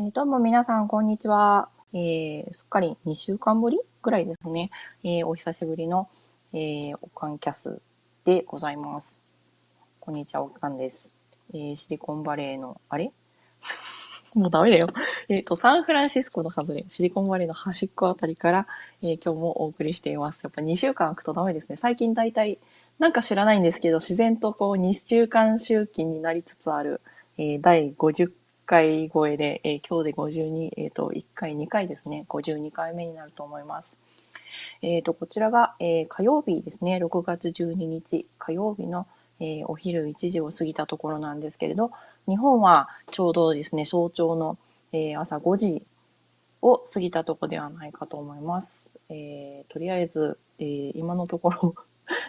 えーどうも皆さん、こんにちは。えーすっかり2週間ぶりぐらいですね。えーお久しぶりの、えーおかんキャスでございます。こんにちは、おかんです。えーシリコンバレーの、あれ？もうダメだよ。えっ、と、サンフランシスコの外れ、シリコンバレーの端っこあたりから、えー今日もお送りしています。やっぱ2週間空くとダメですね。最近大体、なんか知らないんですけど、自然とこう2週間周期になりつつある、えー第50回超えで、えー今日で52、えっ、と、1回、2回ですね。52回目になると思います。えっ、と、こちらが、えー火曜日ですね。6月12日、火曜日の、えーお昼1時を過ぎたところなんですけれど、日本はちょうどですね、早朝の、えー朝5時を過ぎたところではないかと思います。えーとりあえず、えー今のところ、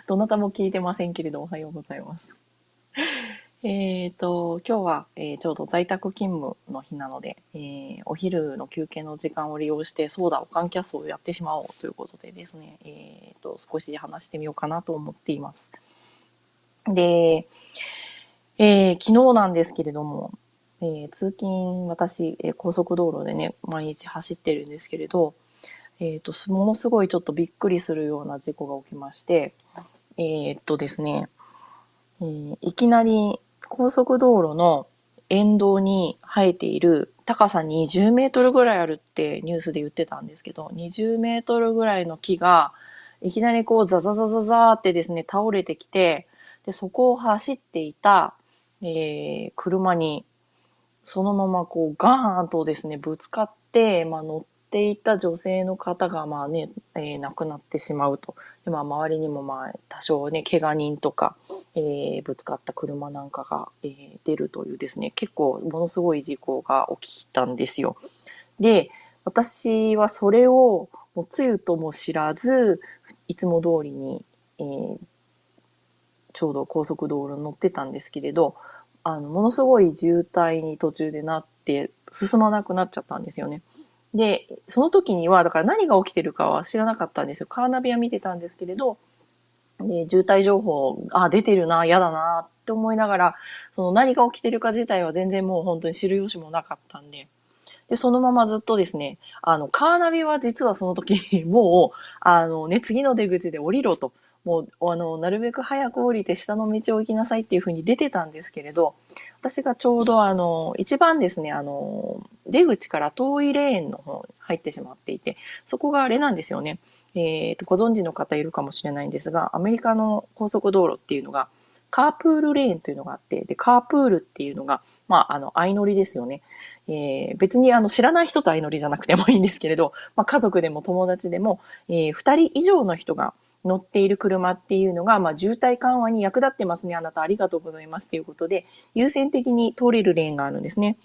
どなたも聞いてませんけれど、おはようございます。えっと、今日は、えーちょうど在宅勤務の日なので、えーお昼の休憩の時間を利用して、そうだ、おかんキャスをやってしまおうということでですね、えっと、少し話してみようかなと思っています。で、えー昨日なんですけれども、えー通勤、私、えー高速道路でね、毎日走ってるんですけれど、えっと、ものすごいちょっとびっくりするような事故が起きまして、えっとですね、えいきなり高速道路の沿道に生えている高さ20メートルぐらいあるってニュースで言ってたんですけど、20メートルぐらいの木がいきなりこうザザザザザーってですね、倒れてきて、で、そこを走っていた、えー車にそのままこうガーンとですね、ぶつかって、まあ乗っていた女性の方がまあね、えー亡くなってしまうと。でまあ周りにもまあ多少ね、怪我人とか、えーぶつかった車なんかが、えー出るというですね、結構ものすごい事故が起きたんですよ。で、私はそれをもうつゆとも知らず、いつも通りに、えーちょうど高速道路に乗ってたんですけれど、あの、ものすごい渋滞に途中でなって、進まなくなっちゃったんですよね。で、その時には、だから何が起きてるかは知らなかったんですよ。カーナビは見てたんですけれど、で渋滞情報、あ、出てるな、嫌だなって思いながら、その何が起きてるか自体は全然もう本当に知る由もなかったんで、で、そのままずっとですね、あの、カーナビは実はその時に もう、あのね、次の出口で降りろと、もう、あの、なるべく早く降りて下の道を行きなさいっていう風に出てたんですけれど、私がちょうどあの、一番ですね、あの、出口から遠いレーンの方に入ってしまっていて、そこがあれなんですよね。えーと、ご存知の方いるかもしれないんですが、アメリカの高速道路っていうのが、カープールレーンというのがあって、で、カープールっていうのが、まあ、あの、相乗りですよね。えー別にあの、知らない人と相乗りじゃなくてもいいんですけれど、まあ、家族でも友達でも、えー二人以上の人が乗っている車っていうのが、まあ、渋滞緩和に役立ってますね。あなたありがとうございますということで、優先的に通れるレーンがあるんですね。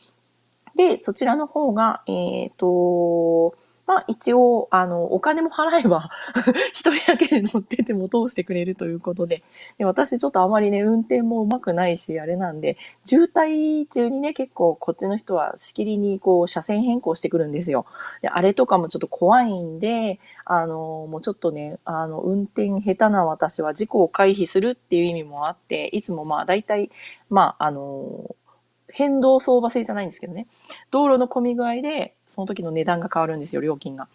で、そちらの方が、えっ、と、まあ一応、あの、お金も払えば、一人だけで乗ってても通してくれるということで、で私ちょっとあまりね、運転も上手くないし、あれなんで、渋滞中にね、結構こっちの人はしきりにこう、車線変更してくるんですよ。で、あれとかもちょっと怖いんで、あの、もうちょっとね、あの、運転下手な私は事故を回避するっていう意味もあって、いつもまあ大体、まあ、あの、変動相場制じゃないんですけどね。道路の混み具合で、その時の値段が変わるんですよ、料金が。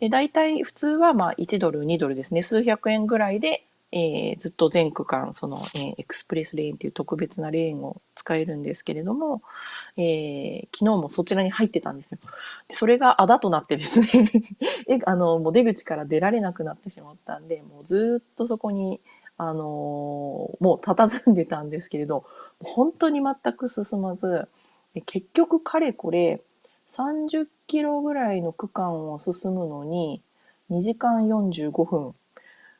で、大体普通はまあ1ドル、2ドルですね。数百円ぐらいで、えーずっと全区間、その、えーエクスプレスレーンっていう特別なレーンを使えるんですけれども、えー昨日もそちらに入ってたんですよ。でそれがあだとなってですね え、あの、もう出口から出られなくなってしまったんで、もうずっとそこに、あのーもう佇んでたんですけれど、本当に全く進まず、結局かれこれ30キロぐらいの区間を進むのに2時間45分。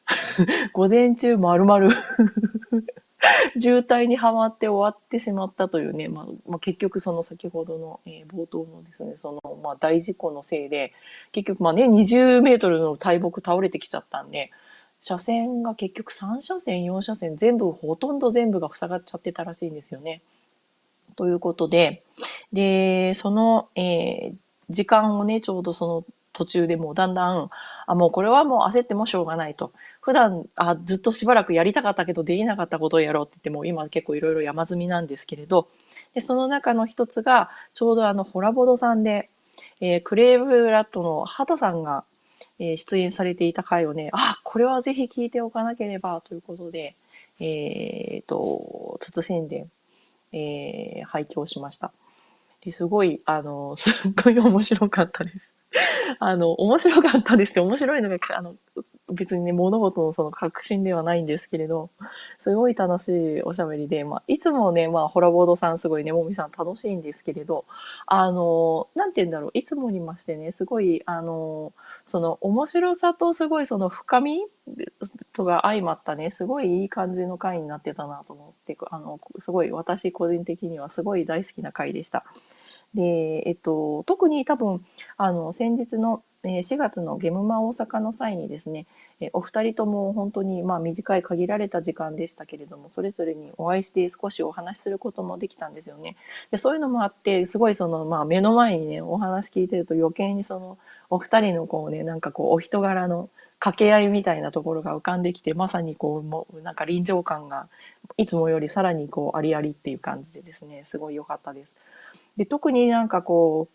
午前中丸々 渋滞にはまって終わってしまったというね、まあまあ、結局その先ほどの、えー冒頭のですね、その、まあ、大事故のせいで、結局まあね、20メートルの大木倒れてきちゃったんで、車線が結局3車線、4車線全部、ほとんど全部が塞がっちゃってたらしいんですよね。ということで、で、その、えー時間をね、ちょうどその途中でもうだんだん、あ、もうこれはもう焦ってもしょうがないと。普段、あ、ずっとしばらくやりたかったけどできなかったことをやろうって言っても、今結構いろいろ山積みなんですけれど、で、その中の一つが、ちょうどあの、ホラボドさんで、えー、クレーブラットの畑さんが、えー、出演されていた回をね、あ、これはぜひ聞いておかなければということで、えっ、と、慎んで、えー、拝聴しました。ですごい、あの、すっごい面白かったです。あの、面白かったですよ。面白いのが、あの、別にね、物事のその確信ではないんですけれど、すごい楽しいおしゃべりで、まあ、いつもね、まあ、ホラボードさんすごいね、もみさん楽しいんですけれど、あの、なんて言うんだろう、いつもにましてね、すごい、あの、その面白さとすごいその深みとが相まったね、すごいいい感じの回になってたなと思って、あの、すごい私個人的にはすごい大好きな回でした。で、えっと、特に多分、あの、先日の4月のゲムマ大阪の際にですね、お二人とも本当にまあ短い限られた時間でしたけれども、それぞれにお会いして少しお話しすることもできたんですよね。でそういうのもあって、すごいその、まあ目の前にね、お話聞いてると余計にその、お二人のこうね、なんかこう、お人柄の掛け合いみたいなところが浮かんできて、まさにこう、もうなんか臨場感がいつもよりさらにこう、ありありっていう感じでですね、すごい良かったです。で、特になんかこ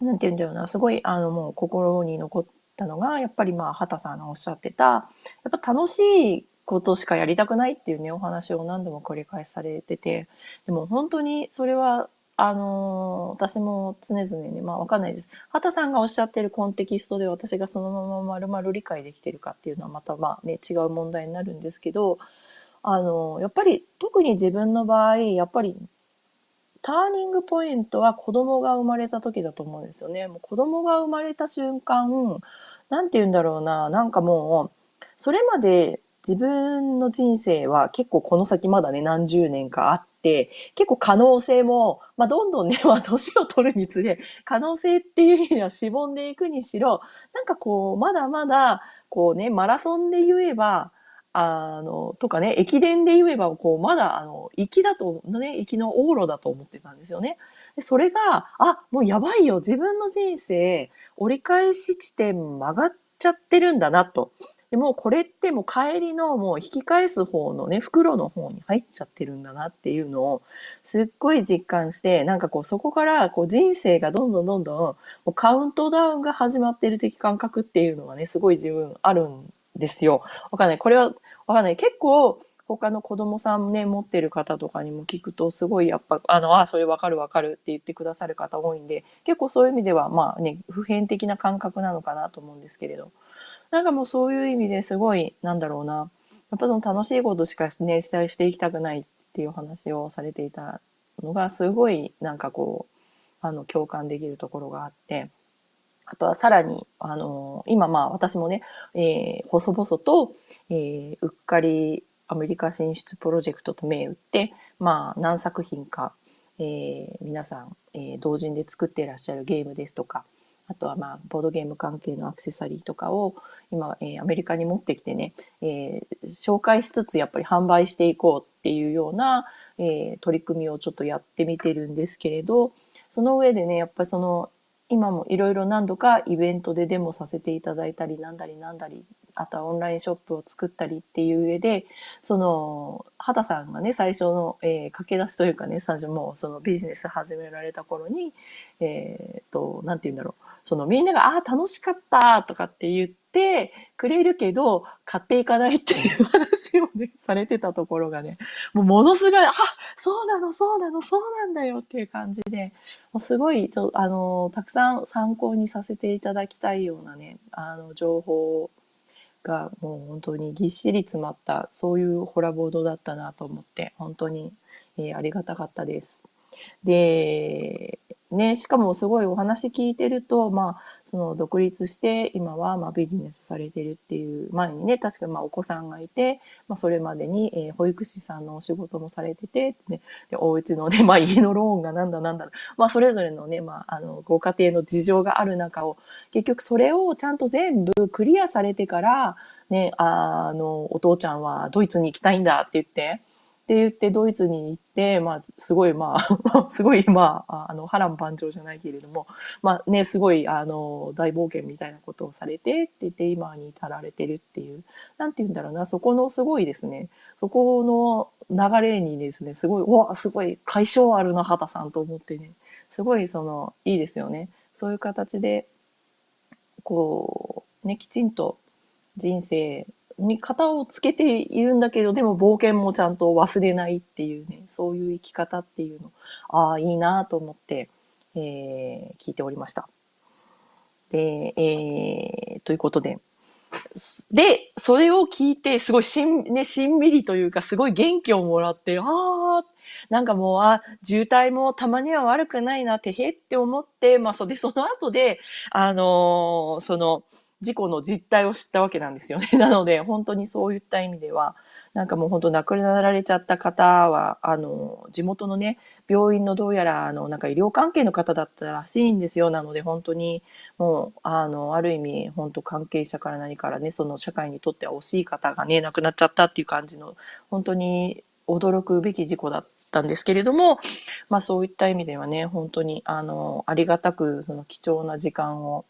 う、なんて言うんだろうな、すごい、あの、もう心に残ったのが、やっぱりまあ、畑さんがおっしゃってた、やっぱ楽しいことしかやりたくないっていうね、お話を何度も繰り返されてて、でも本当にそれは、あのー、私も常々ね、まあわかんないです。畑さんがおっしゃってるコンテキストで私がそのまま丸々理解できてるかっていうのはまたまあね、違う問題になるんですけど、あのー、やっぱり特に自分の場合、やっぱりターニングポイントは子供が生まれた時だと思うんですよね。もう子供が生まれた瞬間、なんて言うんだろうな、なんかもう、それまで自分の人生は結構この先まだね、何十年かあって、結構可能性も、まあ、どんどんね、まあ、年を取るにつれ、可能性っていう意味ではしぼんでいくにしろ、なんかこう、まだまだ、こうね、マラソンで言えば、あの、とかね、駅伝で言えば、こう、まだ、あの、行きだと、ね、行きの往路だと思ってたんですよね。でそれが、あ、もうやばいよ、自分の人生、折り返し地点曲がっちゃってるんだなと。でもうこれってもう帰りのもう引き返す方のね、袋の方に入っちゃってるんだなっていうのをすっごい実感して、なんかこうそこからこう人生がどんどんどんどんもうカウントダウンが始まってる的感覚っていうのがね、すごい自分あるんですよ。わかんない。これはわかんない。結構、他の子供さんね、持ってる方とかにも聞くと、すごいやっぱ、あの、あ、それわかるわかるって言ってくださる方多いんで、結構そういう意味では、まあね、普遍的な感覚なのかなと思うんですけれど。なんかもうそういう意味ですごい、なんだろうな。やっぱその楽しいことしかね、してしていきたくないっていう話をされていたのが、すごい、なんかこう、あの、共感できるところがあって、あとはさらに、あの、今まあ私もね、えー、細々と、えー、うっかりアメリカ進出プロジェクトと銘打って、まあ何作品か、えー、皆さん、えー、同人で作っていらっしゃるゲームですとか、あとはまあボードゲーム関係のアクセサリーとかを今、えー、アメリカに持ってきてね、えー、紹介しつつやっぱり販売していこうっていうような、えー、取り組みをちょっとやってみてるんですけれど、その上でね、やっぱりその今もいろいろ何度かイベントでデモさせていただいたりなんだりなんだりあとはオンラインショップを作ったりっていう上でその畑さんがね最初の、えー、駆け出しというかね最初もうそのビジネス始められた頃にえっ、ー、と何て言うんだろう。そのみんなが「ああ楽しかった」とかって言ってくれるけど買っていかないっていう話をね されてたところがねもうものすごい「あそうなのそうなのそうなんだよ」っていう感じでもうすごいちょあのたくさん参考にさせていただきたいようなねあの情報をがもう本当にぎっしり詰まったそういうホラボードだったなと思って本当に、えー、ありがたかったです。で、ね、しかもすごいお話聞いてると、まあ、その独立して今はまあビジネスされてるっていう前にね、確かまあお子さんがいて、まあそれまでに、え、保育士さんのお仕事もされてて、ね、で、お家のね、まあ家のローンがなんだなんだ、まあそれぞれのね、まああの、ご家庭の事情がある中を、結局それをちゃんと全部クリアされてから、ね、あの、お父ちゃんはドイツに行きたいんだって言って、って言ってドイツに行って、まあ、すごい、まあ、すごい、まあ、あの、波乱万丈じゃないけれども、まあね、すごい、あの、大冒険みたいなことをされてって言って、今に至られてるっていう、なんて言うんだろうな、そこのすごいですね、そこの流れにですね、すごい、うわ、すごい、解消あるな、畑さんと思ってね、すごい、その、いいですよね。そういう形で、こう、ね、きちんと人生に型をつけているんだけど、でも冒険もちゃんと忘れないっていうね、そういう生き方っていうの、ああ、いいなと思って、えー、聞いておりました。で、えー、ということで、で、それを聞いて、すごいしん、ね、しんみりというか、すごい元気をもらって、ああ、なんかもう、あ、渋滞もたまには悪くないな、てへって思って、まあ、それで、その後で、あのー、その、事故の実態を知ったわけなんですよね。なので、本当にそういった意味では、なんかもう本当亡くなられちゃった方は、あの、地元のね、病院のどうやら、あの、なんか医療関係の方だったらしいんですよ。なので、本当に、もう、あの、ある意味、本当関係者から何からね、その社会にとっては惜しい方がね、亡くなっちゃったっていう感じの、本当に驚くべき事故だったんですけれども、まあそういった意味ではね、本当に、あの、ありがたく、その貴重な時間を、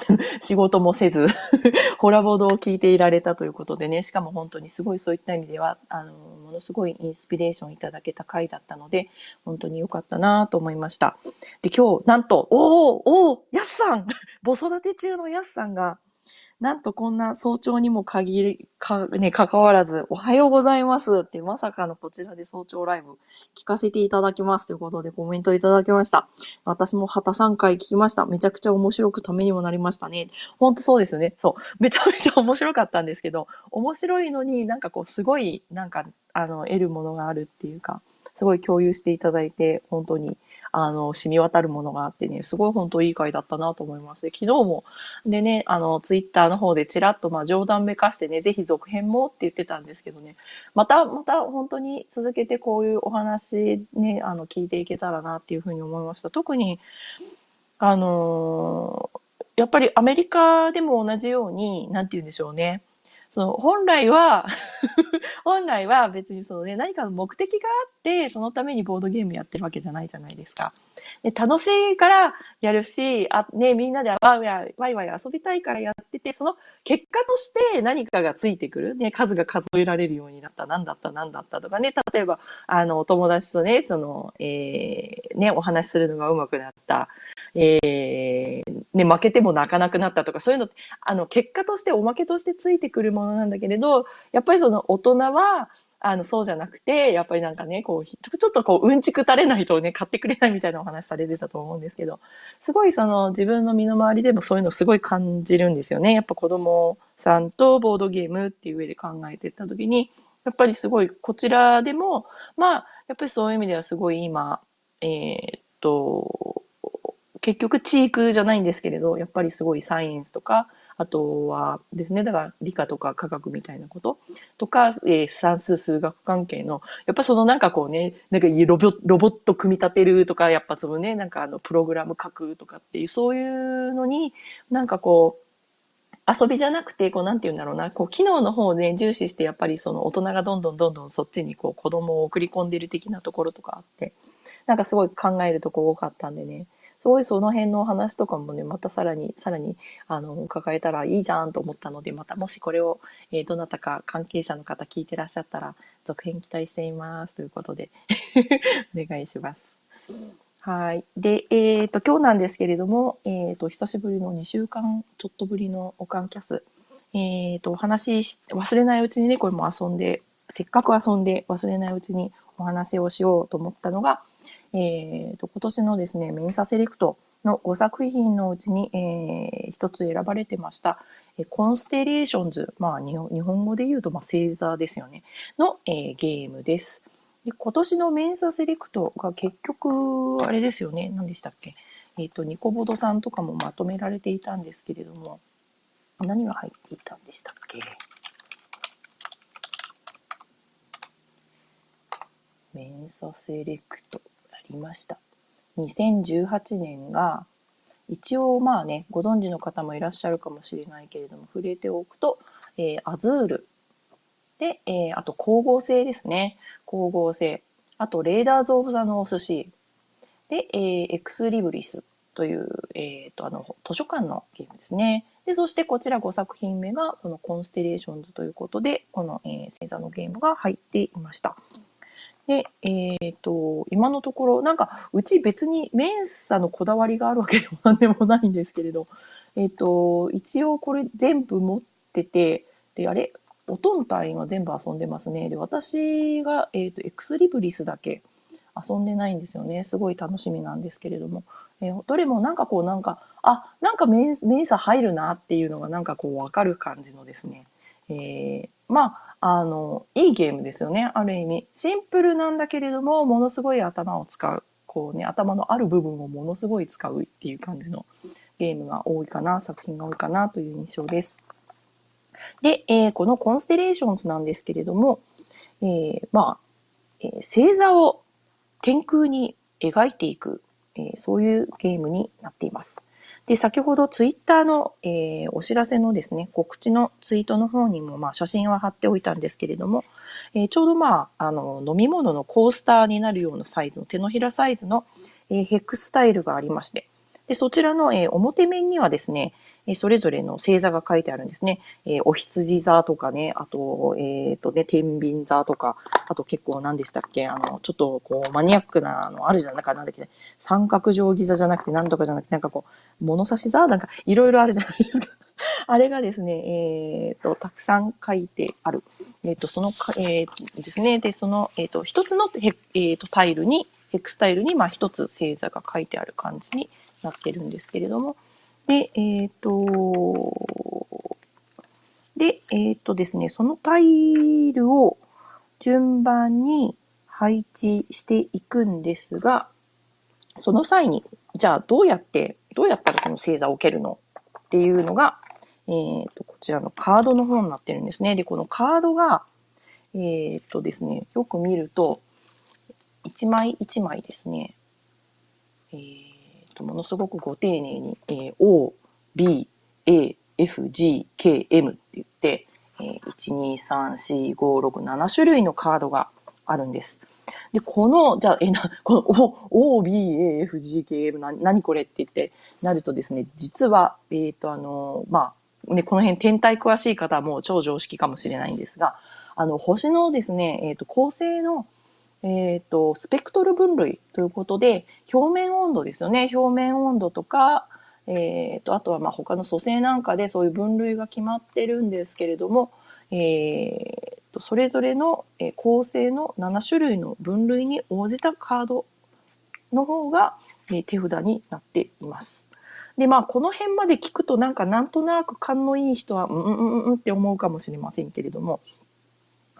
仕事もせず ホラボードを聞いていられたということでね、しかも本当にすごいそういった意味では、あの、ものすごいインスピレーションいただけた回だったので、本当に良かったなと思いました。で、今日、なんと、おおおおやすさん 子育て中のやすさんが、なんとこんな早朝にも限り、か、ね、関わらず、おはようございますって、まさかのこちらで早朝ライブ聞かせていただきますということでコメントいただきました。私も旗3回聞きました。めちゃくちゃ面白くためにもなりましたね。ほんとそうですね。そう。めちゃめちゃ面白かったんですけど、面白いのになんかこう、すごい、なんか、あの、得るものがあるっていうか、すごい共有していただいて、本当にあの、染み渡るものがあってね、すごい本当いい回だったなと思います。昨日も、でね、あの、ツイッターの方でちらっとまあ冗談めかしてね、ぜひ続編もって言ってたんですけどね、また、また本当に続けてこういうお話ね、あの、聞いていけたらなっていうふうに思いました。特に、あのやっぱりアメリカでも同じように、なんて言うんでしょうね。その本来は 本来は別にそのね、何かの目的があって、そのためにボードゲームやってるわけじゃないじゃないですか。で楽しいからやるし、あ、ね、みんなでワイワイワイワイ遊びたいからやってて、その結果として何かがついてくる。ね、数が数えられるようになった。何だった、何だったとかね、例えば、あの、お友達とね、その、えー、ね、お話しするのが上手くなった。えー、ね、負けても泣かなくなったとか、そういうのって、あの、結果としておまけとしてついてくるものなんだけれど、やっぱりその大人は、あの、そうじゃなくて、やっぱりなんかね、こう、ちょっとこう、うんちく垂れないとね、買ってくれないみたいなお話されてたと思うんですけど、すごいその、自分の身の回りでもそういうのすごい感じるんですよね。やっぱ子供さんとボードゲームっていう上で考えてた時に、やっぱりすごい、こちらでも、まあ、やっぱりそういう意味ではすごい今、えー、っと、結局チークじゃないんですけれど、やっぱりすごいサイエンスとか、あとはですね、だから理科とか科学みたいなこととか、えー、算数数学関係の、やっぱそのなんかこうね、なんかロボロボット組み立てるとか、やっぱそのね、なんかあのプログラム書くとかっていう、そういうのに、なんかこう、遊びじゃなくて、こう、なんて言うんだろうな、こう、機能の方で重視して、やっぱりその大人がどんどんどんどんそっちにこう、子供を送り込んでる的なところとかあって、なんかすごい考えるとこ多かったんでね、ごいその辺のお話とかもね、またさらに、さらに、あの、伺えたらいいじゃんと思ったので、またもしこれを、えー、どなたか関係者の方聞いてらっしゃったら、続編期待していますということで お願いします。はい。で、えっ、ー、と、今日なんですけれども、えっ、ー、と、久しぶりの2週間ちょっとぶりのおかんキャス。えっ、ー、と、お話し、忘れないうちにね、これも遊んで、せっかく遊んで忘れないうちにお話をしようと思ったのが、えーと、今年のですね、メンサセレクトの5作品のうちに、えー、一つ選ばれてました、えコンステレーションズ、まあ日本語で言うと、まあ、星座ですよね、の、えー、ゲームです。で今年のメンサセレクトが結局、あれですよね、何でしたっけ、えっ、ー、と、ニコボドさんとかもまとめられていたんですけれども、何が入っていたんでしたっけ？メンサセレクト。りました。2018年が、一応まあね、ご存知の方もいらっしゃるかもしれないけれども、触れておくと、えー、 Azul で、えー、あと光合成ですね。光合成。あと、 Raiders of the North Sea。で、えー、 Ex Libris という、えっ、ー、と、あの、図書館のゲームですね。で、そしてこちら5作品目が、この Constellations ということで、この、えー、星座のゲームが入っていました。で、えっ、ー、と、今のところ、なんか、うち別にメンサのこだわりがあるわけでも なんでもないんですけれど、えっ、ー、と、一応これ全部持ってて、で、あれ、おとん隊は全部遊んでますね。で、私が、えっ、ー、と、エクスリブリスだけ遊んでないんですよね。すごい楽しみなんですけれども。え、どれもなんかこう、なんか、あ、なんかメンメンサ入るなっていうのがなんかこうわかる感じのですね。え、まあ、あの、いいゲームですよね。ある意味。シンプルなんだけれども、ものすごい頭を使う。こうね、頭のある部分をものすごい使うっていう感じのゲームが多いかな、作品が多いかなという印象です。で、えー、このコンステレーションズなんですけれども、えー、まあ、えー、星座を天空に描いていく、え、そういうゲームになっています。で、先ほどツイッターの、えー、お知らせのですね、告知のツイートの方にも、まあ、写真は貼っておいたんですけれども、えー、ちょうどまあ、あの、飲み物のコースターになるようなサイズの、手のひらサイズの、えー、ヘックスタイルがありまして、で、そちらの、え、表面にはですね、えそれぞれの星座が書いてあるんですね。えー、お羊座とかね、あと、えっ、ー、とね、天秤座とか、あと結構何でしたっけ、あの、ちょっとこう、マニアックな、の、あるじゃん、なんかなんだっけ、三角定規座じゃなくて、なんとかじゃなくて、なんかこう、物差し座？なんか、いろいろあるじゃないですか。あれがですね、えっ、ー、と、たくさん書いてある。えっ、ー、と、そのか、えー、ですね。で、その、えっ、と、一つのヘ、えっ、と、タイルに、ヘクスタイルに、まあ、一つ星座が書いてある感じになってるんですけれども、で、えっ、ー、と、で、えっ、ー、とですね、そのタイルを順番に配置していくんですが、その際に、じゃあどうやって、どうやったらその星座を置けるのっていうのが、えっ、ー、と、こちらのカードの方になってるんですね。で、このカードが、えっ、とですね、よく見ると、一枚一枚ですね、えーとものすごくご丁寧に、えー、O、B、A、F、G、K、M って言って、えー、1、2、3、4、5、6、7種類のカードがあるんです。で、この、じゃあ、え、な、この O、O、B、A、F、G、K、M、な、何これって言ってなるとですね、実は、えっ、ー、と、あの、まあ、ね、この辺天体詳しい方はもう超常識かもしれないんですが、あの、星のですね、えっ、ー、と、構成のえっ、ー、と、スペクトル分類ということで、表面温度ですよね。表面温度とか、えっ、ー、と、あとはまあ他の組成なんかでそういう分類が決まってるんですけれども、えー、と、それぞれの構成の7種類の分類に応じたカードの方が手札になっています。で、まあ、この辺まで聞くとなんかなんとなく勘のいい人は、うんうんうんって思うかもしれませんけれども、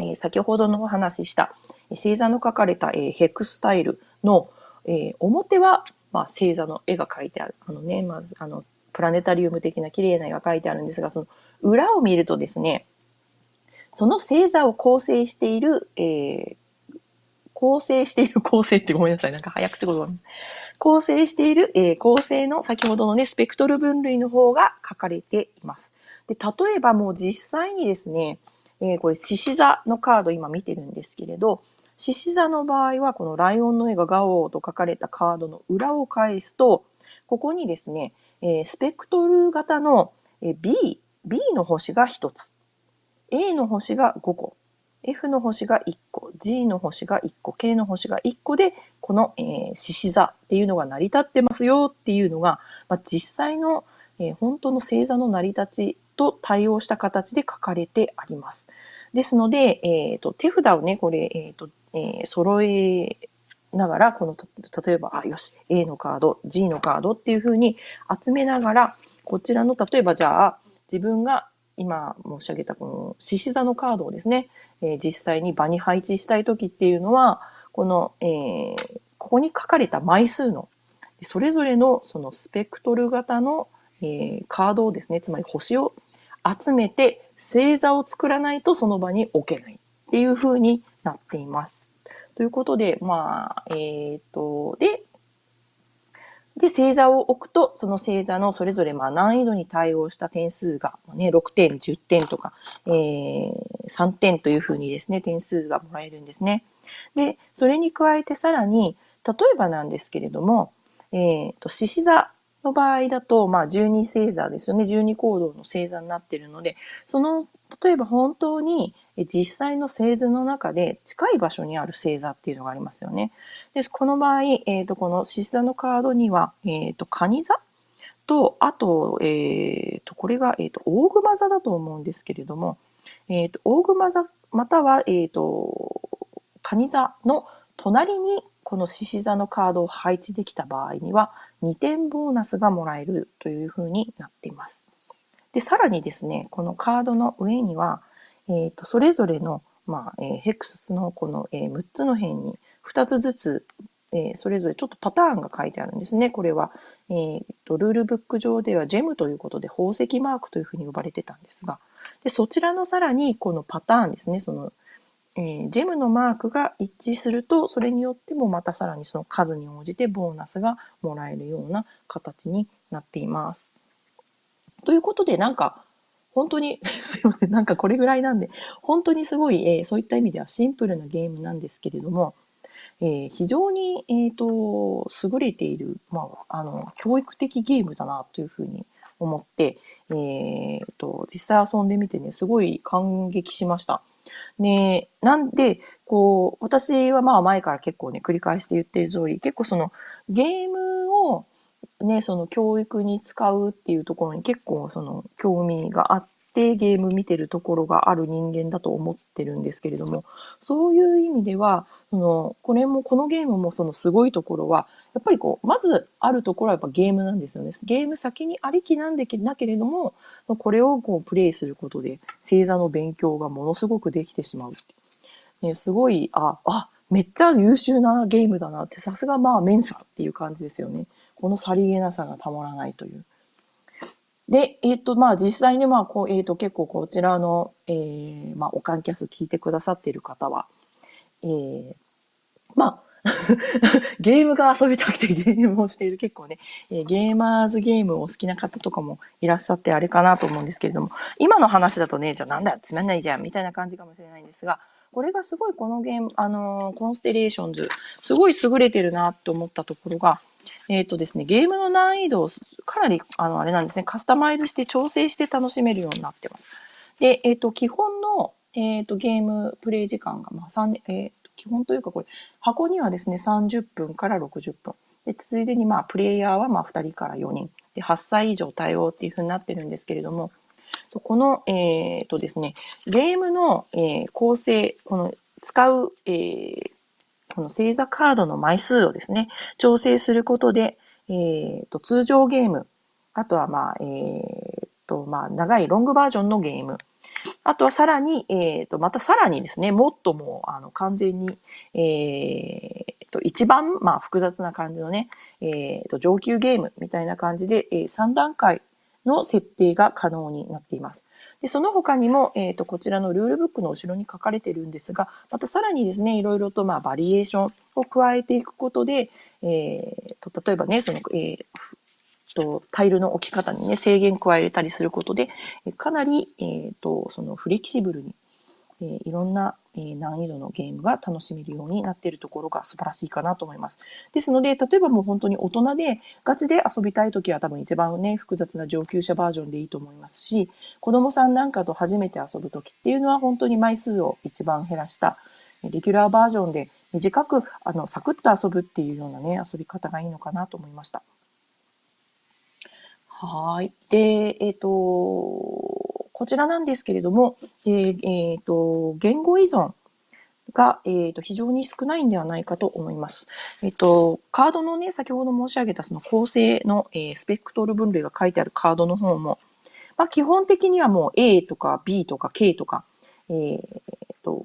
え、先ほどのお話しした星座の書かれた、えー、ヘクスタイルの、え、表は、まあ、星座の絵が描いてある。あのね、まず、あの、プラネタリウム的な綺麗な絵が描いてあるんですが、その裏を見るとですね、その星座を構成している、えー、構成している構成ってごめんなさい。なんか早口言葉。構成している、えー、構成の先ほどのね、スペクトル分類の方が書かれています。で、例えばもう実際にですね、えー、これ、獅子座のカード今見てるんですけれど、獅子座の場合は、このライオンの絵がガオーと書かれたカードの裏を返すと、ここにですね、えー、スペクトル型の B、B の星が1つ、A の星が5個、F の星が1個、G の星が1個、K の星が1個で、この、えー、獅子座っていうのが成り立ってますよっていうのが、まあ、実際の、えー、本当の星座の成り立ちと対応した形で書かれてあります。ですので、え、ー、と、手札をね、これ、え、ー、と、えー、揃えながら、この、例えば、あ、よし、A のカード、G のカードっていうふうに集めながら、こちらの、例えばじゃあ、自分が今申し上げたこの獅子座のカードをですね、えー、実際に場に配置したい時っていうのは、この、えー、ここに書かれた枚数の、それぞれのそのスペクトル型の、えー、カードをですね、つまり星を集めて星座を作らないとその場に置けないっていう風になっています。ということで、まあ、えっ、と、で、で、星座を置くと、その星座のそれぞれまあ難易度に対応した点数が、ね、6点、10点とか、えー、3点というふうにですね、点数がもらえるんですね。で、それに加えてさらに、例えばなんですけれども、えー、と、獅子座の場合だと、まあ、12星座ですよね。12行動の星座になっているので、その、例えば本当に実際の星図の中で近い場所にある星座っていうのがありますよね。で、この場合、えっ、ー、と、この獅子座のカードには、えっ、ー、と、蟹座？と、あと、えっ、ー、と、これが、えっ、と、大熊座だと思うんですけれども、えっ、と、大熊座、または、えっ、と、蟹座の隣にこの獅子座のカードを配置できた場合には、2点ボーナスがもらえるというふうになっています。で、さらにですね、このカードの上には、えっ、ー、と、それぞれの、まあ、えー、ヘクサスのこの、えー、6つの辺に2つずつ、え、それぞれちょっとパターンが書いてあるんですね。これは、えーと、ルールブック上ではジェムということで宝石マークというふうに呼ばれてたんですが、でそちらのさらにこのパターンですね、そのえ、ジェムのマークが一致すると、それによってもまたさらにその数に応じてボーナスがもらえるような形になっています。ということで、なんか、本当に すいません、なんかこれぐらいなんで、本当にすごい、えー、そういった意味ではシンプルなゲームなんですけれども、えー、非常に、えーと、優れている、まあ、あの教育的ゲームだなというふうに思思って、えーと実際遊んでみてね、すごい感激しました。ね、なんで、こう、私はまあ前から結構ね、繰り返して言ってる通り、結構そのゲームをね、その教育に使うっていうところに結構その興味があっててゲーム見てるところがある人間だと思ってるんですけれども、そういう意味では、その、これも、このゲームもそのすごいところは、やっぱりこう、まずあるところはやっぱゲームなんですよね。ゲーム先にありきなんでなけれども、これをこうプレイすることで、星座の勉強がものすごくできてしまう。ね、すごい、あ、あ、めっちゃ優秀なゲームだなって、さすがまあメンサっていう感じですよね。このさりげなさがたまらないという。で、えっ、ー、と、まあ実際にまあこう、えっ、ー、と結構こちらの、えー、まあオカンキャス聞いてくださっている方は、えー、まあ ゲームが遊びたくてゲームをしている結構ね、えー、ゲーマーズゲームを好きな方とかもいらっしゃってあれかなと思うんですけれども、今の話だとね、じゃあなんだよ、つまんないじゃん、みたいな感じかもしれないんですが、これがすごいこのゲーム、あのー、コンステレーションズ、すごい優れてるなと思ったところが、えっ、ー、とですね、ゲームの難易度をかなり、あの、あれなんですね、カスタマイズして調整して楽しめるようになってます。で、えっ、ー、と、基本の、えっ、と、ゲームプレイ時間が、まあ、3、えっ、と基本というかこれ、箱にはですね、30分から60分。で、ついでにまあ、プレイヤーはまあ、2人から4人。で、8歳以上対応っていうふうになってるんですけれども、この、えっ、ー、とですね、ゲームの、えー、構成、この使う、えー、この星座カードの枚数をですね、調整することで、えー、と通常ゲーム、あとはまあ、えー、とまあ、長いロングバージョンのゲーム、あとはさらに、え、ー、と、またさらにですね、もっともう、あの、完全に、え、ー、と、一番、まあ、複雑な感じのね、え、ー、と、上級ゲームみたいな感じで、えー、3段階の設定が可能になっています。で、その他にも、えっ、と、こちらのルールブックの後ろに書かれてるんですが、またさらにですね、いろいろと、まあ、バリエーションを加えていくことで、えっ、と、例えばね、その、えー、と、タイルの置き方にね、制限加えれたりすることで、かなり、えっ、ー、と、そのフレキシブルに、えー、いろんな、え、難易度のゲームが楽しめるようになっているところが素晴らしいかなと思います。ですので、例えばもう本当に大人でガチで遊びたいときは多分一番ね、複雑な上級者バージョンでいいと思いますし、子供さんなんかと初めて遊ぶときっていうのは本当に枚数を一番減らしたレギュラーバージョンで短く、あの、サクッと遊ぶっていうようなね、遊び方がいいのかなと思いました。はい。で、えっ、ー、と、こちらなんですけれども、え、ー、えー、と、言語依存が、えー、と非常に少ないんではないかと思います。えっ、と、カードのね、先ほど申し上げたその構成の、えスペクトル分類が書いてあるカードの方も、まあ、基本的にはもう A とか B とか K とか、えー、と、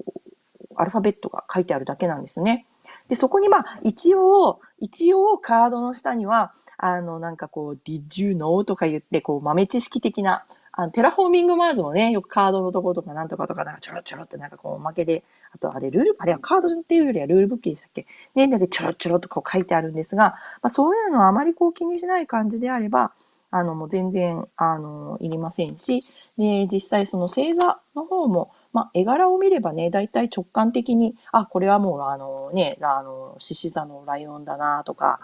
アルファベットが書いてあるだけなんですね。で、そこにまあ、一応、一応カードの下には、あの、なんかこう、did you know? とか言って、こう、豆知識的な、あの、テラフォーミングマーズもね、よくカードのところとかなんとかとか、なんかちょろちょろってなんかこう、おまけで、あとあれ、ルール、あれはカードっていうよりはルールブックでしたっけ？ね、だけちょろちょろとこう書いてあるんですが、まあ、そういうのはあまりこう気にしない感じであれば、あの、もう全然、あの、いりませんし、で、実際その星座の方も、まあ、絵柄を見ればね、大体直感的に、あ、これはもう、あのね、あの、獅子座のライオンだなとか、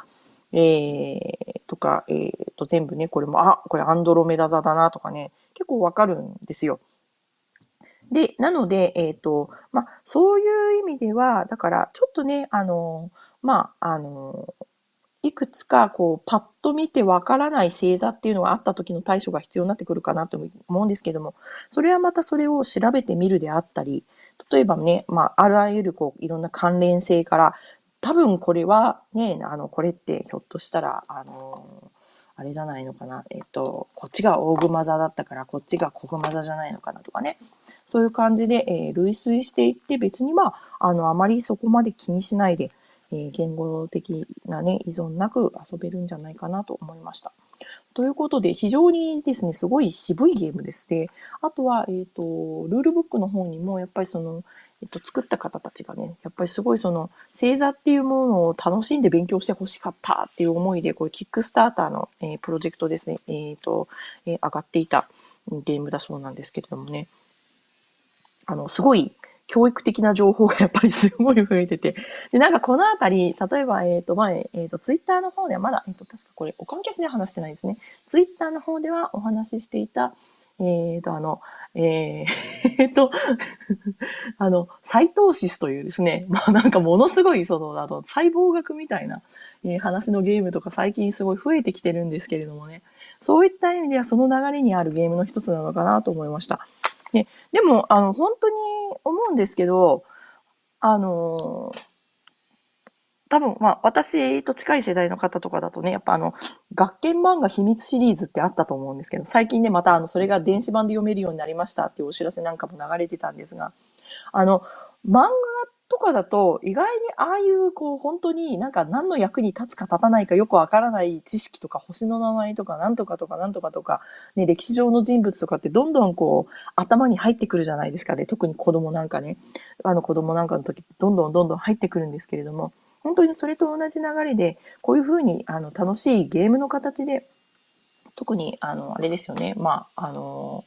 えー、とか、えー、と、全部ね、これも、あ、これアンドロメダ座だなとかね、結構わかるんですよ。で、なので、えっ、ー、と、まあ、そういう意味では、だから、ちょっとね、あの、まあ、あの、いくつか、こう、パッと見てわからない星座っていうのがあった時の対処が必要になってくるかなと思うんですけども、それはまたそれを調べてみるであったり、例えばね、まあ、あらゆる、こう、いろんな関連性から、多分これはね、あの、これってひょっとしたら、あの、あれじゃないのかな、えっと、こっちが大熊座だったから、こっちが小熊座じゃないのかなとかね。そういう感じで、えー、類推していって、別にまあ、あの、あまりそこまで気にしないで、えー、言語的なね、依存なく遊べるんじゃないかなと思いました。ということで、非常にですね、すごい渋いゲームですね。あとは、えっ、ー、と、ルールブックの方にも、やっぱりその、えっと、作った方たちがね、やっぱりすごいその、星座っていうものを楽しんで勉強してほしかったっていう思いで、これ、キックスターターの、えー、プロジェクトですね、えっ、と、えー、上がっていたゲームだそうなんですけれどもね、あの、すごい教育的な情報がやっぱりすごい増えてて、で、なんかこのあたり、例えば、えっ、と、前、えっ、と、ツイッターの方ではまだ、えっ、と、確かこれ、お関係で話してないですね。ツイッターの方ではお話ししていた、えっ、ー、と、あの、えー、と、あの、サイトーシスというですね、まあなんかものすごい、その、あの、細胞学みたいな、えー、話のゲームとか最近すごい増えてきてるんですけれどもね、そういった意味ではその流れにあるゲームの一つなのかなと思いました。ね、でも、あの、本当に思うんですけど、あの多分、まあ、私と近い世代の方とかだとね、やっぱあの、学研漫画秘密シリーズってあったと思うんですけど、最近ね、またあの、それが電子版で読めるようになりましたっていうお知らせなんかも流れてたんですが、あの、漫画とかだと、意外にああいう、こう、本当になんか何の役に立つか立たないかよくわからない知識とか、星の名前とか、なんとかとか、なんとかとか、ね、歴史上の人物とかってどんどんこう、頭に入ってくるじゃないですかね。特に子供なんかね、あの子供なんかの時ってどんどんどんどん入ってくるんですけれども、本当にそれと同じ流れで、こういうふうにあの楽しいゲームの形で、特にあの、あれですよね、まあ、あの、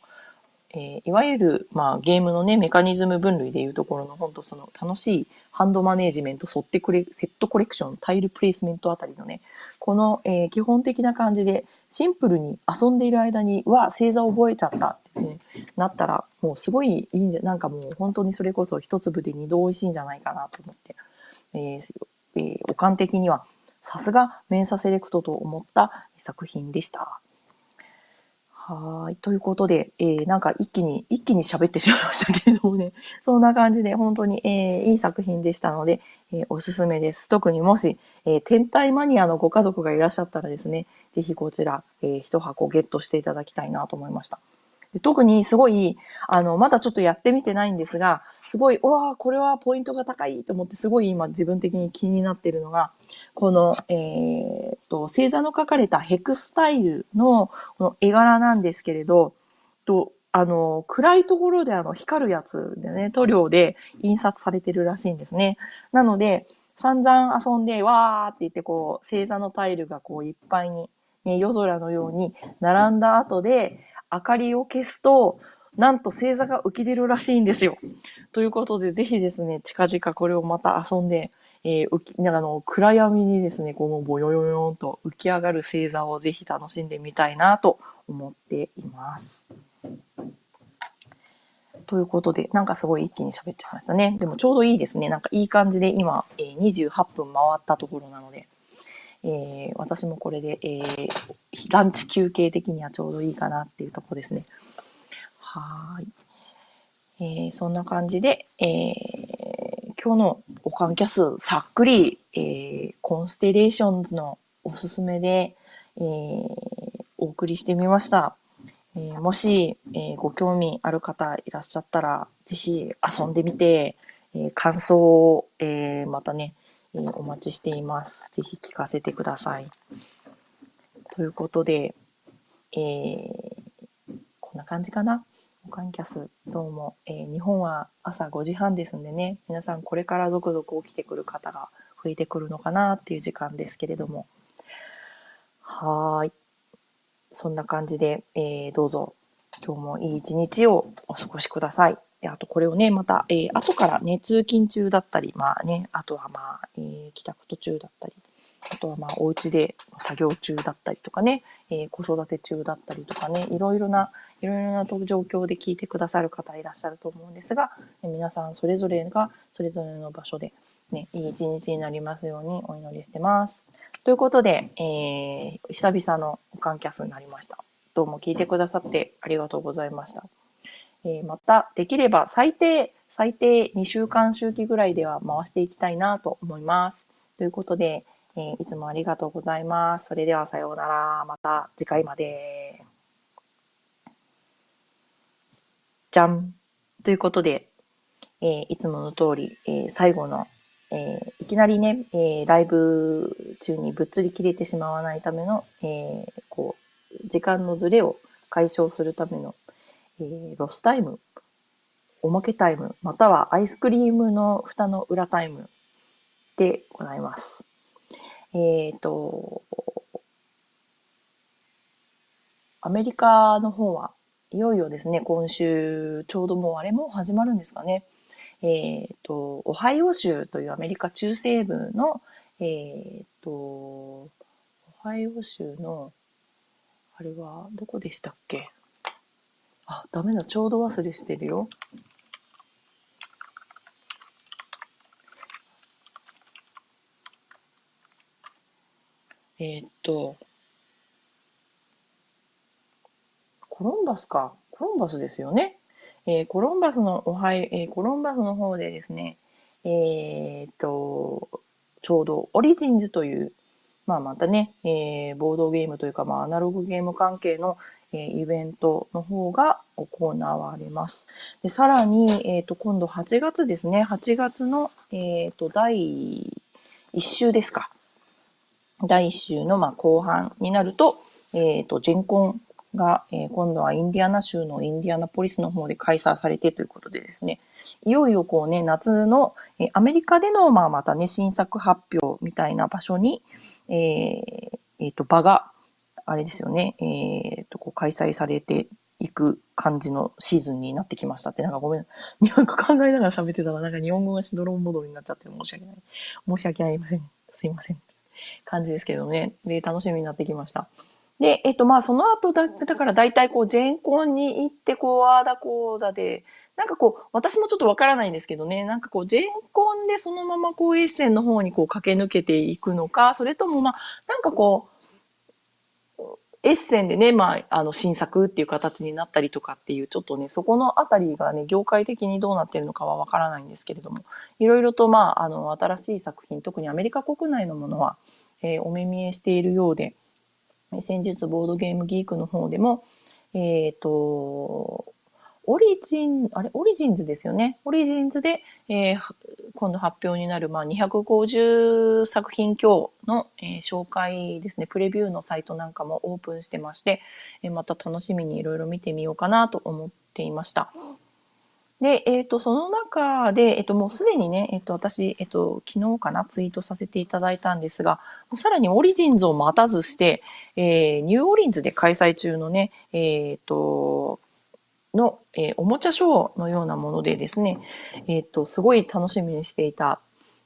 えー、いわゆる、まあ、ゲームのね、メカニズム分類でいうところの、本当その楽しいハンドマネージメント、沿ってくれ、セットコレクション、タイルプレイスメントあたりのね、この、えー、基本的な感じで、シンプルに遊んでいる間に、わ、星座覚えちゃったって、ね、なったら、もうすごいいいんじゃ、なんかもう本当にそれこそ一粒で二度美味しいんじゃないかなと思って、えー、えー、お感的には、さすがメンサセレクトと思った作品でした。はい。ということで、えー、なんか一気に、一気に喋ってしまいましたけれどもね、そんな感じで本当に、えー、いい作品でしたので、えー、おすすめです。特にもし、えー、天体マニアのご家族がいらっしゃったらですね、ぜひこちら、えー、一箱ゲットしていただきたいなと思いました。で特にすごい、あの、まだちょっとやってみてないんですが、すごい、うわこれはポイントが高いと思って、すごい今自分的に気になってるのが、この、えー、っと、星座の書かれたヘクスタイルのこの絵柄なんですけれど、と、あの、暗いところであの、光るやつでね、塗料で印刷されてるらしいんですね。なので、散々遊んで、わーって言って、こう、星座のタイルがこう、いっぱいに、ね、夜空のように並んだ後で、明かりを消すと、なんと星座が浮き出るらしいんですよ。ということで、ぜひですね、近々これをまた遊んで、えー、浮き、なんかあの、暗闇にですね、このボヨヨヨンと浮き上がる星座をぜひ楽しんでみたいなと思っています。ということで、なんかすごい一気に喋っちゃいましたね。でもちょうどいいですね。なんかいい感じで今、えー、28分回ったところなので、えー、私もこれで、えー、ランチ休憩的にはちょうどいいかなっていうとこですね。はい。えー、そんな感じで、え、今日のオカンキャス、さっくり、え、コンステレーションズのおすすめで、え、お送りしてみました。え、もし、え、ご興味ある方いらっしゃったら、ぜひ遊んでみて、え、感想を、え、またね、お待ちしています。ぜひ聞かせてください。ということで、えー、こんな感じかな。オカンキャス、どうも、えー、日本は朝5時半ですんでね、皆さんこれから続々起きてくる方が増えてくるのかなっていう時間ですけれども。はーい。そんな感じで、えー、どうぞ、今日もいい一日をお過ごしください。で、あとこれをね、また、えー、後からね、通勤中だったり、まあね、あとはまあ、えー、帰宅途中だったり、あとはまあ、お家で作業中だったりとかね、えー、子育て中だったりとかね、いろいろな、いろいろな状況で聞いてくださる方いらっしゃると思うんですが、え皆さんそれぞれがそれぞれの場所で、ね、いい一日になりますようにお祈りしてます。ということで、えー、久々のオカンキャスになりました。どうも聞いてくださってありがとうございました。え、また、できれば最低、最低2週間周期ぐらいでは回していきたいなと思います。ということで、え、いつもありがとうございます。それではさようなら。また次回まで。じゃん。ということで、えー、いつもの通り、えー、最後の、えー、いきなりね、えライブ中にぶっつり切れてしまわないための、えこう、時間のずれを解消するための、えーロスタイム、おまけタイム、またはアイスクリームの蓋の裏タイムでございます。えっ、と、アメリカの方はいよいよですね、今週、ちょうどもうあれも始まるんですかね。えっ、ー、と、オハイオ州というアメリカ中西部の、えっ、ー、と、オハイオ州の、あれはどこでしたっけ？あ、ダメだ、ちょうど忘れしてるよ。えっと、コロンバスか。コロンバスですよね。えー、コロンバスのおはえー、コロンバスの方でですね、えー、っと、ちょうどオリジンズという、まあまたね、えー、ボードゲームというか、まあアナログゲーム関係の、え、イベントの方が行われます。でさらに、えっ、と、今度8月ですね、8月の、えっ、と、第1週ですか。第1週の、まあ、後半になると、えっ、と、ジェンコンが、え、今度はインディアナ州のインディアナポリスの方で開催されてということでですね、いよいよこうね、夏の、え、アメリカでの、まあ、またね、新作発表みたいな場所に、えー、えー、と、場が、あれですよね、えー、と、こう開催されていく感じのシーズンになってきましたって、なんかごめん、日本語考えながら喋ってたら、なんか日本語がしどろん戻りになっちゃって申し訳ない。申し訳ありません。すいません。感じですけどね。で、楽しみになってきました。で、えっと、まあ、その後だ、だから大体こう、ジェンコンに行って、こう、ああだこうだで、なんかこう、私もちょっとわからないんですけどね、なんかこう、ジェンコンでそのままこう、エッセンの方にこう、駆け抜けていくのか、それともまあ、なんかこう、エッセンでね、まあ、あの、新作っていう形になったりとかっていう、ちょっとね、そこのあたりがね、業界的にどうなってるのかはわからないんですけれども、いろいろとまあ、あの、新しい作品、特にアメリカ国内のものは、えー、お目見えしているようで、先日ボードゲームギークの方でも、えっ、ー、と、オリジン、あれ、オリジンズですよね。オリジンズで、えー、今度発表になる、まあ、250作品強の、えー、紹介ですね、プレビューのサイトなんかもオープンしてまして、えー、また楽しみにいろいろ見てみようかなと思っていました。で、えっ、ー、と、その中で、えっ、ー、と、もうすでにね、えっ、ー、と、私、えっ、と、昨日かな、ツイートさせていただいたんですが、さらにオリジンズを待たずして、えニューオリンズで開催中のね、えっ、と、の、えおもちゃショーのようなものでですね、えっ、と、すごい楽しみにしていた、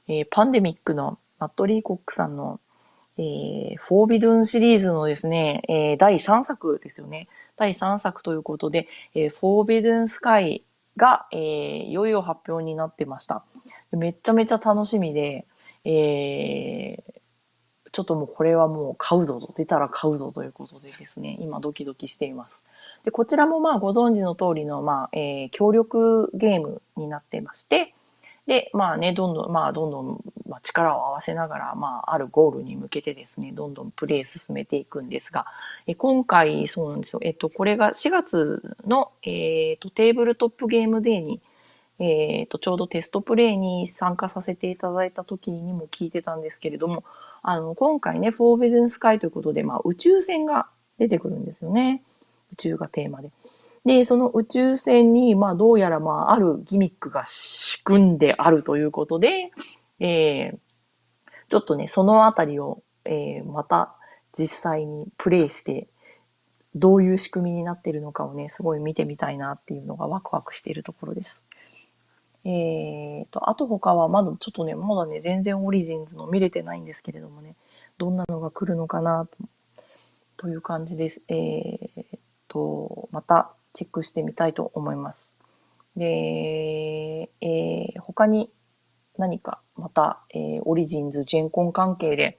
えパンデミックのマット・リーコックさんの、えー、フォービドゥンシリーズのですね、えー、第3作ですよね。第3作ということで、えー、フォービドゥンスカイが、えー、いよいよ発表になってました。めちゃめちゃ楽しみで、えー、ちょっともうこれはもう買うぞと、出たら買うぞということでですね、今ドキドキしています。で、こちらもまあご存知の通りの、まあ、えー、協力ゲームになってまして、で、まあね、どんどん、まあ、どんどん、まあ、力を合わせながら、まあ、あるゴールに向けてですね、どんどんプレイ進めていくんですが、え今回、そうなんですよ。えっと、これが4月の、えっと、テーブルトップゲームデーに、えっと、ちょうどテストプレイに参加させていただいた時にも聞いてたんですけれども、あの、今回ね、フォーベルンスカイということで、まあ、宇宙船が出てくるんですよね。宇宙がテーマで。で、その宇宙船に、まあ、どうやら、まあ、あるギミックが仕組んであるということで、えー、ちょっとね、そのあたりを、えー、また実際にプレイして、どういう仕組みになっているのかをね、すごい見てみたいなっていうのがワクワクしているところです。えーと、あと他はまだちょっとね、まだね、全然オリジンズの見れてないんですけれどもね、どんなのが来るのかなという感じです。えーと、またチェックしてみたいと思います。で、えー、他に何かまた、えー、オリジンズ、ジェンコン関係で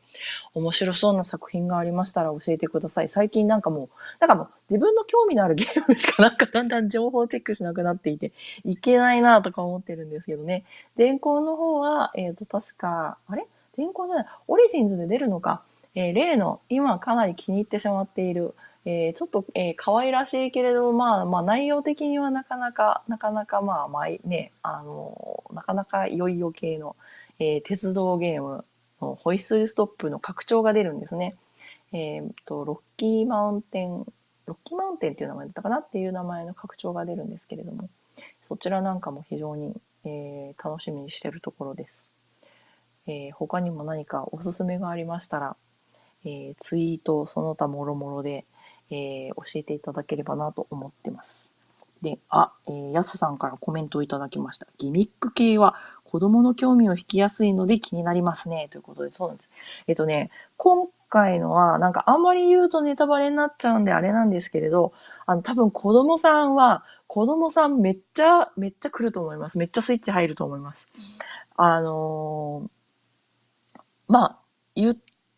面白そうな作品がありましたら教えてください。最近なんかもう、なんかもう自分の興味のあるゲームしか なんかだんだん情報チェックしなくなっていて、いけないなとか思ってるんですけどね。ジェンコンの方は、えっ、ー、と確か、あれ？ジェンコンじゃない、オリジンズで出るのか。えー、例の今かなり気に入ってしまっている、えー、ちょっと、えー、可愛らしいけれど、まあ、まあ、内容的にはなかなか、なかなか、まあ、まあ、ね、あの、なかなかいよいよ系の、えー、鉄道ゲームホイッスルストップの拡張が出るんですね。えー、と、ロッキーマウンテン、ロッキーマウンテンっていう名前だったかな？っていう名前の拡張が出るんですけれども、そちらなんかも非常に、えー、楽しみにしてるところです。えー、他にも何かおすすめがありましたら、えー、ツイートその他もろもろで、えー、教えていただければなと思ってます。で、あ、えー、やすさんからコメントをいただきました。ギミック系は子供の興味を引きやすいので気になりますね。ということで、そうなんです。えっ、とね、今回のは、なんかあんまり言うとネタバレになっちゃうんであれなんですけれど、あの、多分子供さんは、子供さんめっちゃ、めっちゃ来ると思います。めっちゃスイッチ入ると思います。あのー、まあ、言っ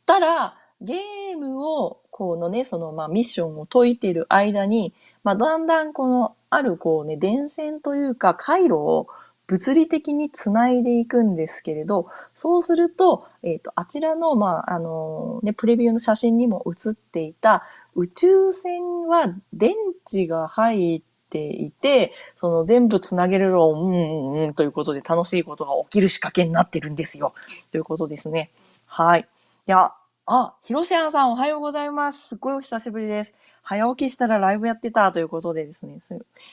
たら、ゲームを、このね、その、まあ、ミッションを解いている間に、まあ、だんだんこの、あるこうね、電線というか回路を物理的につないでいくんですけれど、そうすると、えっ、ー、と、あちらの、まあ、あの、ね、プレビューの写真にも写っていた宇宙船は電池が入っていて、その全部つなげるのを、うんうんうんということで楽しいことが起きる仕掛けになってるんですよ。ということですね。はい。いや、あ、ひろしあんさんおはようございます。すっごいお久しぶりです。早起きしたらライブやってたということでですね、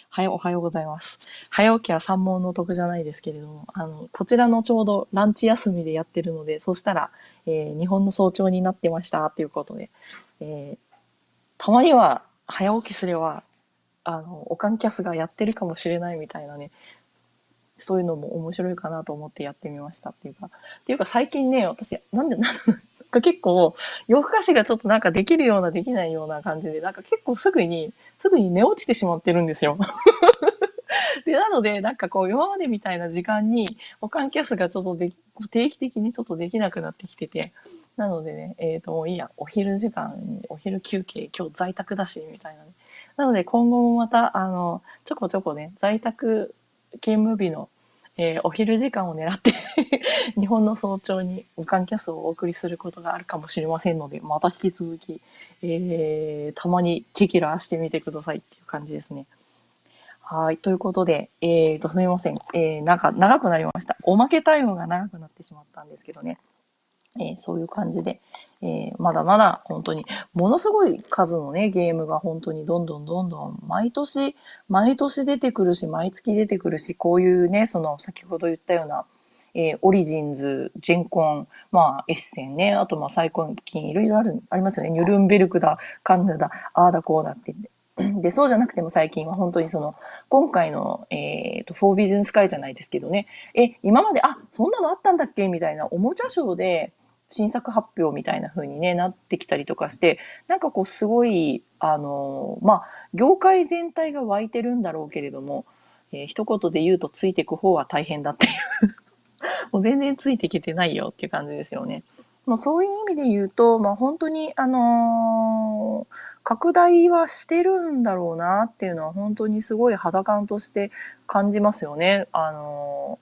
はよ、おはようございます。早起きは三問の得じゃないですけれども、あの、こちらのちょうどランチ休みでやってるので、そしたら、えー、日本の早朝になってましたということで、えー、たまには早起きすれば、あの、オカンキャスがやってるかもしれないみたいなね、そういうのも面白いかなと思ってやってみましたっていうか、っていうか最近ね、私、なんで、なんで、が結構、夜更かしがちょっとなんかできるようなできないような感じで、なんか結構すぐに、すぐに寝落ちてしまってるんですよ。で、なので、なんかこう、今までみたいな時間に、保管キャスがちょっとで定期的にちょっとできなくなってきてて、なのでね、えっ、ー、と、いいや、お昼時間、お昼休憩、今日在宅だし、みたいな、ね。なので、今後もまた、あの、ちょこちょこね、在宅勤務日のえー、お昼時間を狙って 日本の早朝に無観キャスをお送りすることがあるかもしれませんので、また引き続き、えー、たまにチェキラーしてみてくださいっていう感じですね。はい。ということで、えーと、すみません。えー、なんか長くなりました。おまけタイムが長くなってしまったんですけどね。えー、そういう感じで、えー、まだまだ本当にものすごい数のね、ゲームが本当にどんどんどんどん毎年、毎年出てくるし、毎月出てくるし、こういうね、その先ほど言ったような、えー、オリジンズ、ジェンコン、まあ、エッセンね、あとまあ最近いろいろある、ありますよね。ニュルンベルクだ、カンヌだ、ああだこうだって。で、そうじゃなくても最近は本当にその、今回の、えっ、ー、と、フォービズンスカイじゃないですけどね、え、今まで、あ、そんなのあったんだっけ？みたいなおもちゃショーで、新作発表みたいな風にね、なってきたりとかして、なんかこうすごい、あの、まあ、業界全体が湧いてるんだろうけれども、えー、一言で言うとついていく方は大変だっていう もう全然ついてきてないよっていう感じですよね。もうそういう意味で言うと、まあ本当に、あのー、拡大はしてるんだろうなっていうのは本当にすごい肌感として感じますよね。あの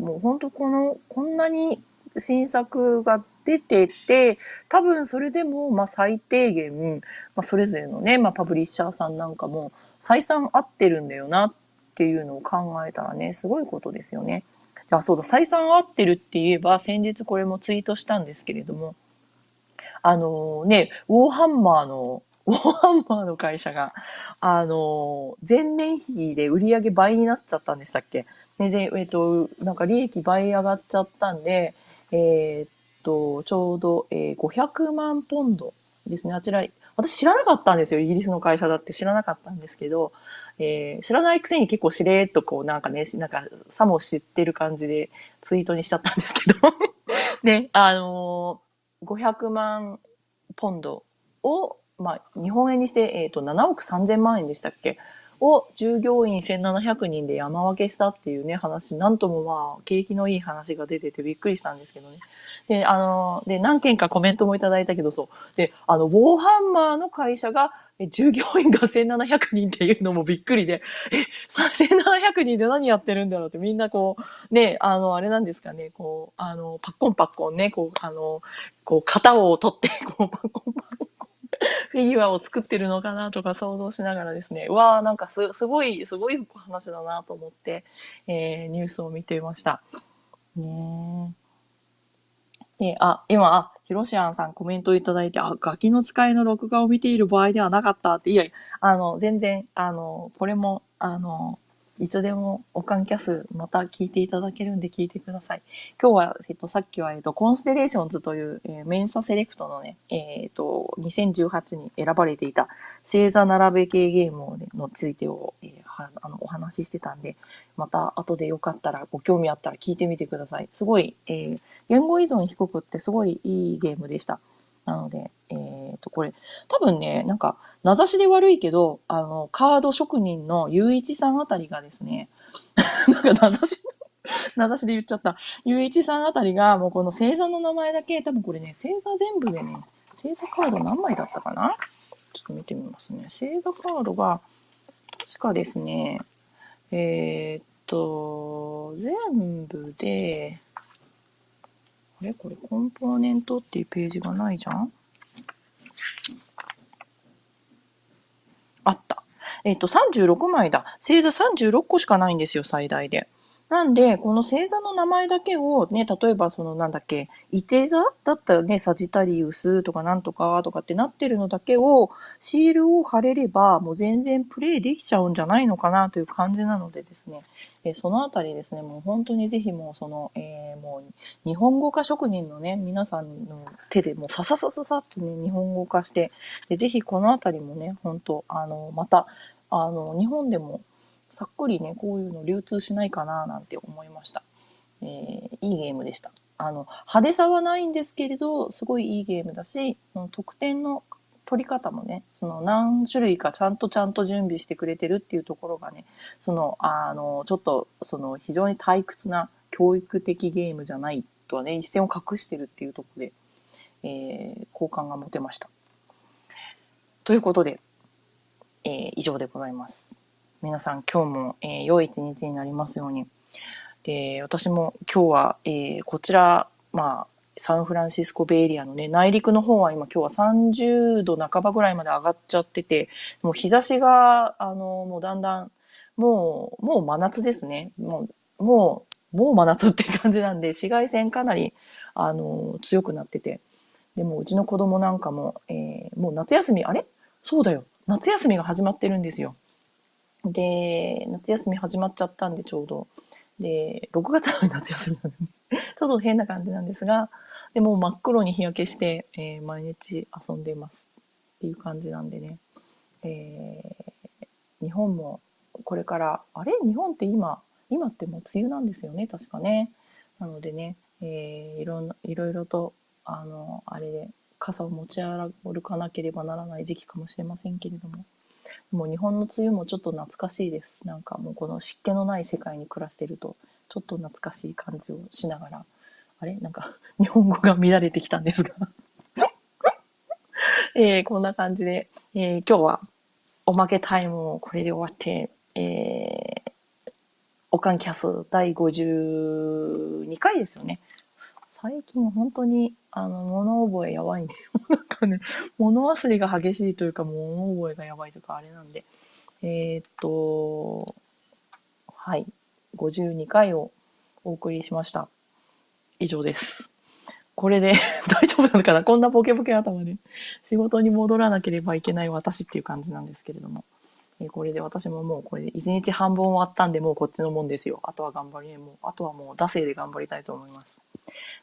ー、もう本当この、こんなに新作が出てて、多分それでも、まあ最低限、まあそれぞれのね、まあパブリッシャーさんなんかも採算合ってるんだよなっていうのを考えたらね、すごいことですよね。あ、そうだ、採算合ってるって言えば、先日これもツイートしたんですけれども、あのね、ウォーハンマーの ウォーハンマーの会社が、あの、前年比で売り上げ倍になっちゃったんでしたっけ？で、でえっ、と、なんか利益倍上がっちゃったんで、えー、っと、ちょうど、えー、500万ポンドですね。あちら、私知らなかったんですよ。イギリスの会社だって知らなかったんですけど、えー、知らないくせに結構しれーっとこうなんかね、なんかさも知ってる感じでツイートにしちゃったんですけどで、あのー、500万ポンドを、まあ、日本円にして、えっ、と、7億3000万円でしたっけ？を従業員1700人で山分けしたっていうね、話、なんともまあ、景気のいい話が出ててびっくりしたんですけどね。で、あの、で、何件かコメントもいただいたけど、そう。で、あの、ウォーハンマーの会社が、従業員が1700人っていうのもびっくりで、え、1700人で何やってるんだろうってみんなこう、ね、あの、あれなんですかね、こう、あの、パッコンパッコンね、こう、あの、こう、型を取って、こう、パッコンパッコン フィギュアを作ってるのかなとか想像しながらですね、うわーなんかすごい、すごい話だなと思って、えー、ニュースを見ていました。ねで、あ、今、あ、ヒロシアンさんコメントいただいて、あ、ガキの使いの録画を見ている場合ではなかったって、いやいや、あの、全然、あの、これも、あの、いつでもおかんキャスまた聞いていただけるんで聞いてください。今日は、えっと、さっきは、えっと、コンステレーションズという、えー、メンサセレクトのね、えっ、と、2018に選ばれていた星座並べ系ゲームを、ね、のついてを、えー、はあのお話ししてたんで、また後でよかったら、ご興味あったら聞いてみてください。すごい、えー、言語依存低くってすごいいいゲームでした。なので、えっ、ー、と、これ、多分ね、なんか、名指しで悪いけど、あの、カード職人のゆういちさんあたりがですね、なんか名指し、名指しで言っちゃった。ゆういちさんあたりが、もうこの星座の名前だけ、多分これね、星座全部でね、星座カード何枚だったかな？ちょっと見てみますね。星座カードが、確かですね、えー、っと、全部で、あれこれコンポーネントっていうページがないじゃん？あった。えっ、と、36枚だ。星座36個しかないんですよ、最大で。なんで、この星座の名前だけをね、例えばそのなんだっけ、伊手座だったらね、サジタリウスとかなんとかとかってなってるのだけを、シールを貼れれば、もう全然プレイできちゃうんじゃないのかなという感じなのでですね、えそのあたりですね、もう本当にぜひもうその、えー、もう日本語化職人のね、皆さんの手でもうさささささっとね、日本語化して、でぜひこのあたりもね、本当あの、また、あの、日本でもさっくりね、こういうの流通しないかななんて思いました。えー、いいゲームでした。あの、派手さはないんですけれど、すごいいいゲームだし、得点の取り方もね、その何種類かちゃんとちゃんと準備してくれてるっていうところがね、その、あの、ちょっと、その非常に退屈な教育的ゲームじゃないとはね、一線を画してるっていうところで、えー、好感が持てました。ということで、えー、以上でございます。皆さん今日も、えー、良い一日になりますように。で、私も今日は、えー、こちら、まあ、サンフランシスコベイエリアのね、内陸の方は今今日は30度半ばぐらいまで上がっちゃってて、もう日差しが、あの、もうだんだん、もう、もう真夏ですね。もう、もう、もう真夏って感じなんで、紫外線かなり、あの、強くなってて。でも、うちの子供なんかも、えー、もう夏休み、あれ？そうだよ。夏休みが始まってるんですよ。で、夏休み始まっちゃったんで、ちょうど。で、6月の夏休みなのに ちょっと変な感じなんですが、でも真っ黒に日焼けして、えー、毎日遊んでいますっていう感じなんでね。えー、日本もこれから、あれ？日本って今、今ってもう梅雨なんですよね、確かね。なのでね、えー、いろんいろいろと、あの、あれで、傘を持ち歩かなければならない時期かもしれませんけれども。もう日本の梅雨もちょっと懐かしいです。なんかもうこの湿気のない世界に暮らしてると、ちょっと懐かしい感じをしながら、あれ？なんか 日本語が乱れてきたんですが。えー、こんな感じで、えー、今日はおまけタイムをこれで終わって、えー、おかんキャス第52回ですよね。最近本当に、あの、物覚えやばいんで、なんかね、物忘れが激しいというか、物覚えがやばいというか、あれなんで、えー、っと、はい、52回をお送りしました。以上です。これで 大丈夫なのかな？こんなボケボケ頭で仕事に戻らなければいけない私っていう感じなんですけれども。えこれで私ももうこれで1日半分終わったんでもうこっちのもんですよ。あとは頑張りね、もう、あとはもう惰性で頑張りたいと思います。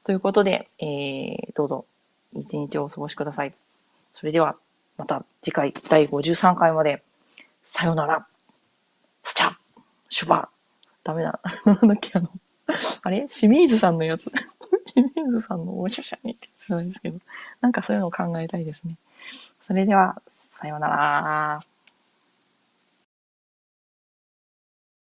ということで、えー、どうぞ一日をお過ごしください。それでは、また次回第53回まで、さよなら、スチャシュバダメだ。なんだっけ、あの、あれ？清水さんのやつ。清水さんのおしゃしゃにって言ってたんですけど、なんかそういうのを考えたいですね。それでは、さようなら。